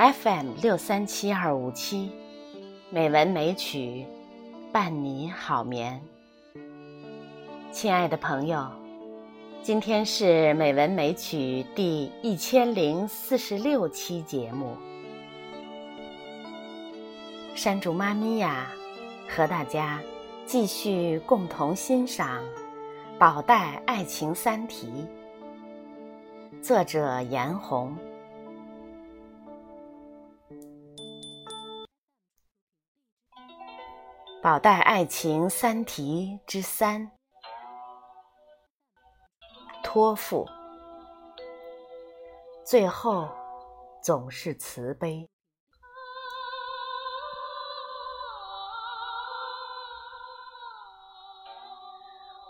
FM 六三七二五七，美文美曲，伴你好眠。亲爱的朋友，今天是美文美曲第一千零四十六期节目。山竹妈咪呀，和大家继续共同欣赏《宝黛爱情三题》，作者严红。《宝黛爱情三题》之三：托付，最后总是慈悲。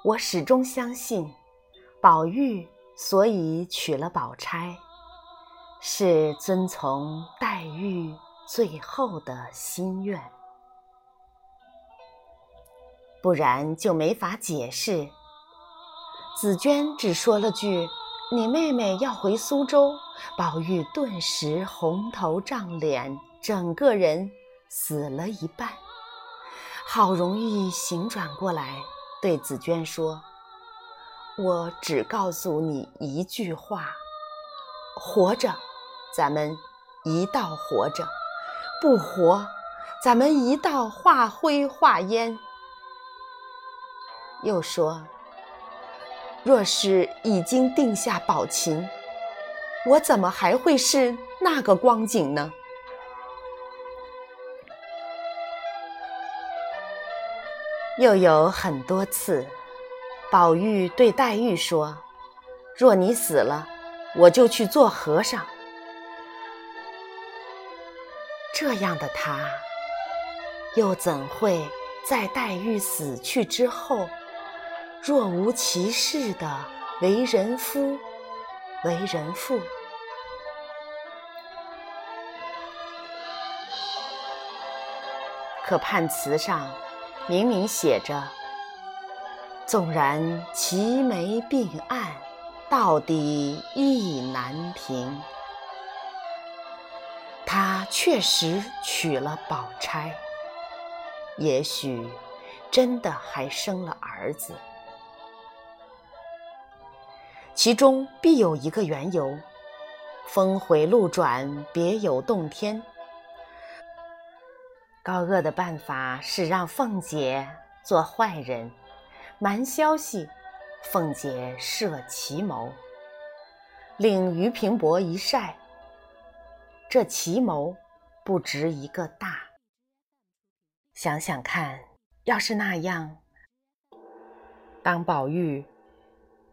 我始终相信，宝玉所以娶了宝钗，是遵从黛玉最后的心愿。不然就没法解释。紫娟只说了句：“你妹妹要回苏州。”宝玉顿时红头胀脸，整个人死了一半。好容易醒转过来，对紫娟说：“我只告诉你一句话：活着，咱们一道活着；不活，咱们一道化灰化烟。”又说：“若是已经定下宝琴，我怎么还会是那个光景呢？”又有很多次，宝玉对黛玉说：“若你死了，我就去做和尚。”这样的他，又怎会在黛玉死去之后？若无其事的为人夫、为人父，可判词上明明写着：“纵然齐眉并案，到底意难平。”他确实娶了宝钗，也许真的还生了儿子。其中必有一个缘由，峰回路转，别有洞天。高鹗的办法是让凤姐做坏人，瞒消息，凤姐设奇谋，令于平伯一晒。这奇谋不值一个大。想想看，要是那样，当宝玉。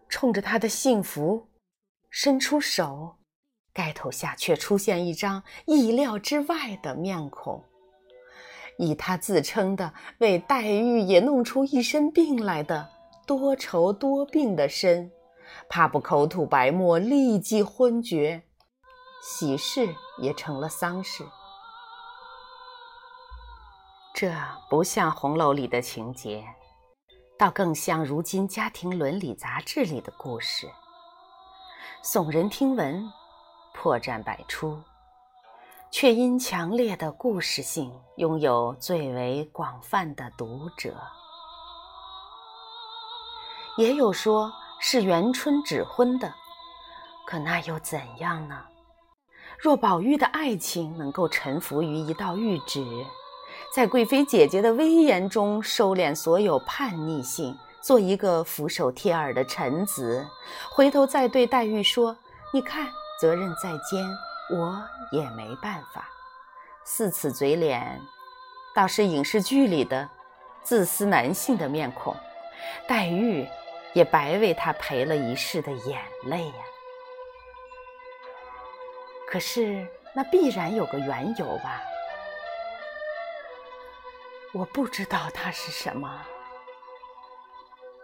冲着他的幸福伸出手，盖头下却出现一张意料之外的面孔。以他自称的为黛玉也弄出一身病来的多愁多病的身，怕不口吐白沫，立即昏厥，喜事也成了丧事。这不像红楼里的情节。倒更像如今家庭伦理杂志里的故事，耸人听闻，破绽百出，却因强烈的故事性，拥有最为广泛的读者。也有说是元春指婚的，可那又怎样呢？若宝玉的爱情能够臣服于一道谕旨。在贵妃姐姐的威严中收敛所有叛逆性，做一个俯首帖耳的臣子，回头再对黛玉说：“你看，责任在肩，我也没办法。”似此嘴脸，倒是影视剧里的自私男性的面孔。黛玉也白为他赔了一世的眼泪呀。可是那必然有个缘由吧。我不知道它是什么。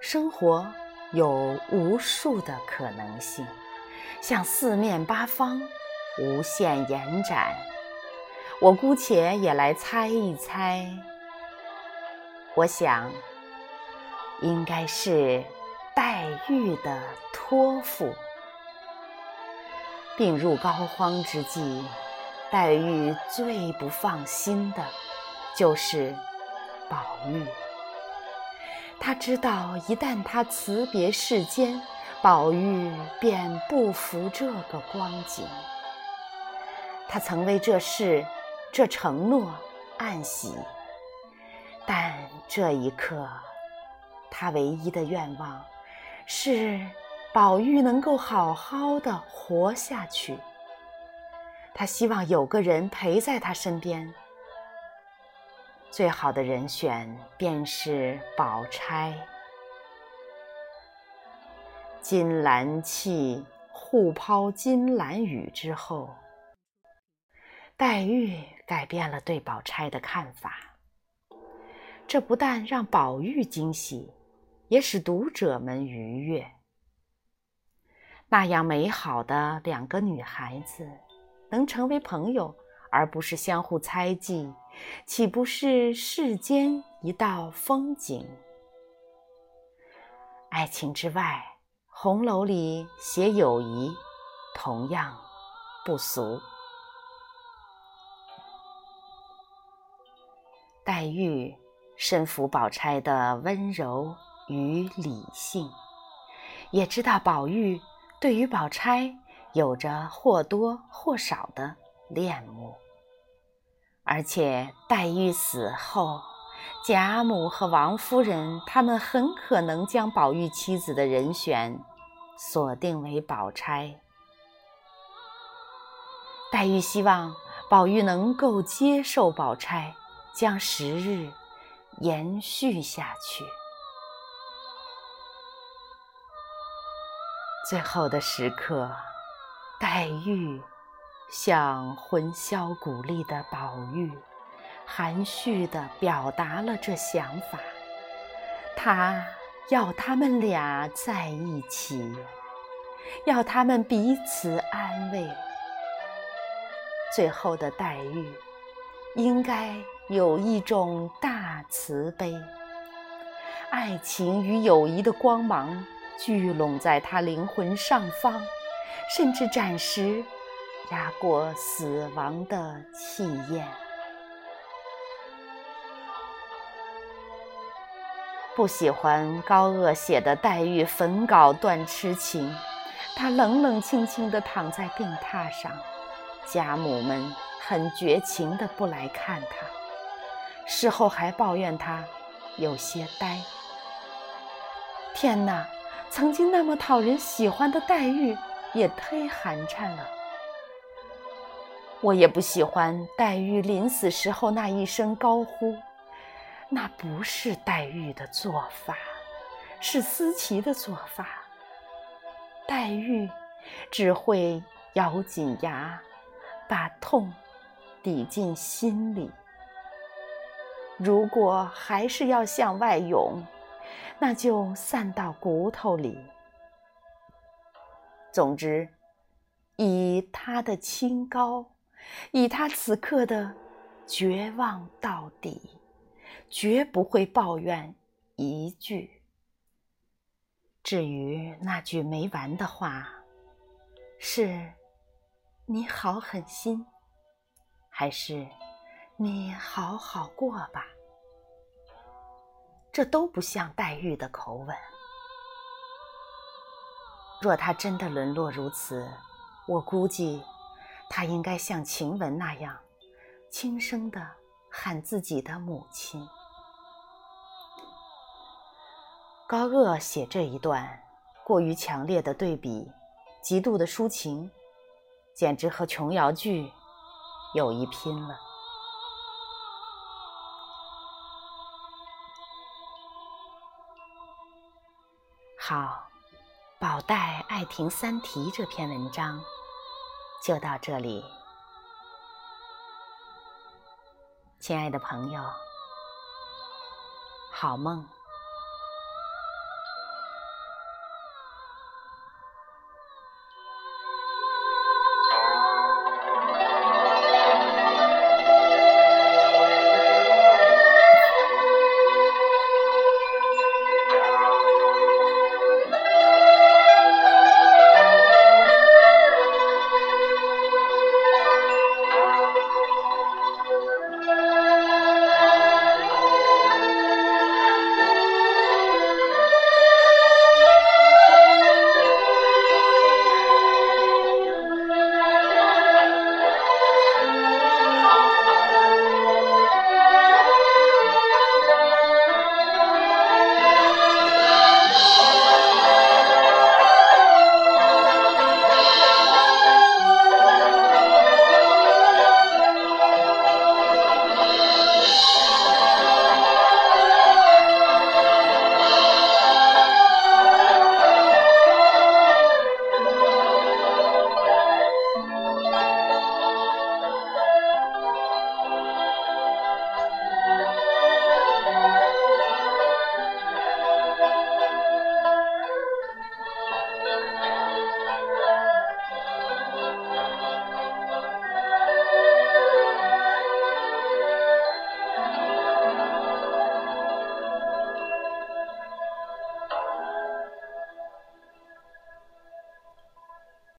生活有无数的可能性，向四面八方无限延展。我姑且也来猜一猜。我想，应该是黛玉的托付。病入膏肓之际，黛玉最不放心的，就是宝玉。他知道，一旦他辞别世间，宝玉便不服这个光景。他曾为这事、这承诺暗喜，但这一刻，他唯一的愿望是宝玉能够好好的活下去。他希望有个人陪在他身边。最好的人选便是宝钗。金兰泣互抛金兰语之后，黛玉改变了对宝钗的看法。这不但让宝玉惊喜，也使读者们愉悦。那样美好的两个女孩子，能成为朋友。而不是相互猜忌，岂不是世间一道风景？爱情之外，红楼里写友谊，同样不俗。黛玉深服宝钗的温柔与理性，也知道宝玉对于宝钗有着或多或少的恋慕。而且黛玉死后，贾母和王夫人他们很可能将宝玉妻子的人选锁定为宝钗。黛玉希望宝玉能够接受宝钗，将时日延续下去。最后的时刻，黛玉。向魂销骨立的宝玉，含蓄地表达了这想法。他要他们俩在一起，要他们彼此安慰。最后的黛玉，应该有一种大慈悲，爱情与友谊的光芒聚拢在他灵魂上方，甚至暂时。压过死亡的气焰，不喜欢高鹗写的黛玉焚稿断痴情。她冷冷清清地躺在病榻上，家母们很绝情地不来看她，事后还抱怨她有些呆。天哪，曾经那么讨人喜欢的黛玉也忒寒碜了。我也不喜欢黛玉临死时候那一声高呼，那不是黛玉的做法，是思琪的做法。黛玉只会咬紧牙，把痛抵进心里。如果还是要向外涌，那就散到骨头里。总之，以他的清高。以他此刻的绝望到底，绝不会抱怨一句。至于那句没完的话，是“你好狠心”，还是“你好好过吧”，这都不像黛玉的口吻。若他真的沦落如此，我估计。他应该像晴雯那样，轻声地喊自己的母亲。高鹗写这一段，过于强烈的对比，极度的抒情，简直和琼瑶剧有一拼了。好，宝黛爱听三题这篇文章。就到这里，亲爱的朋友，好梦。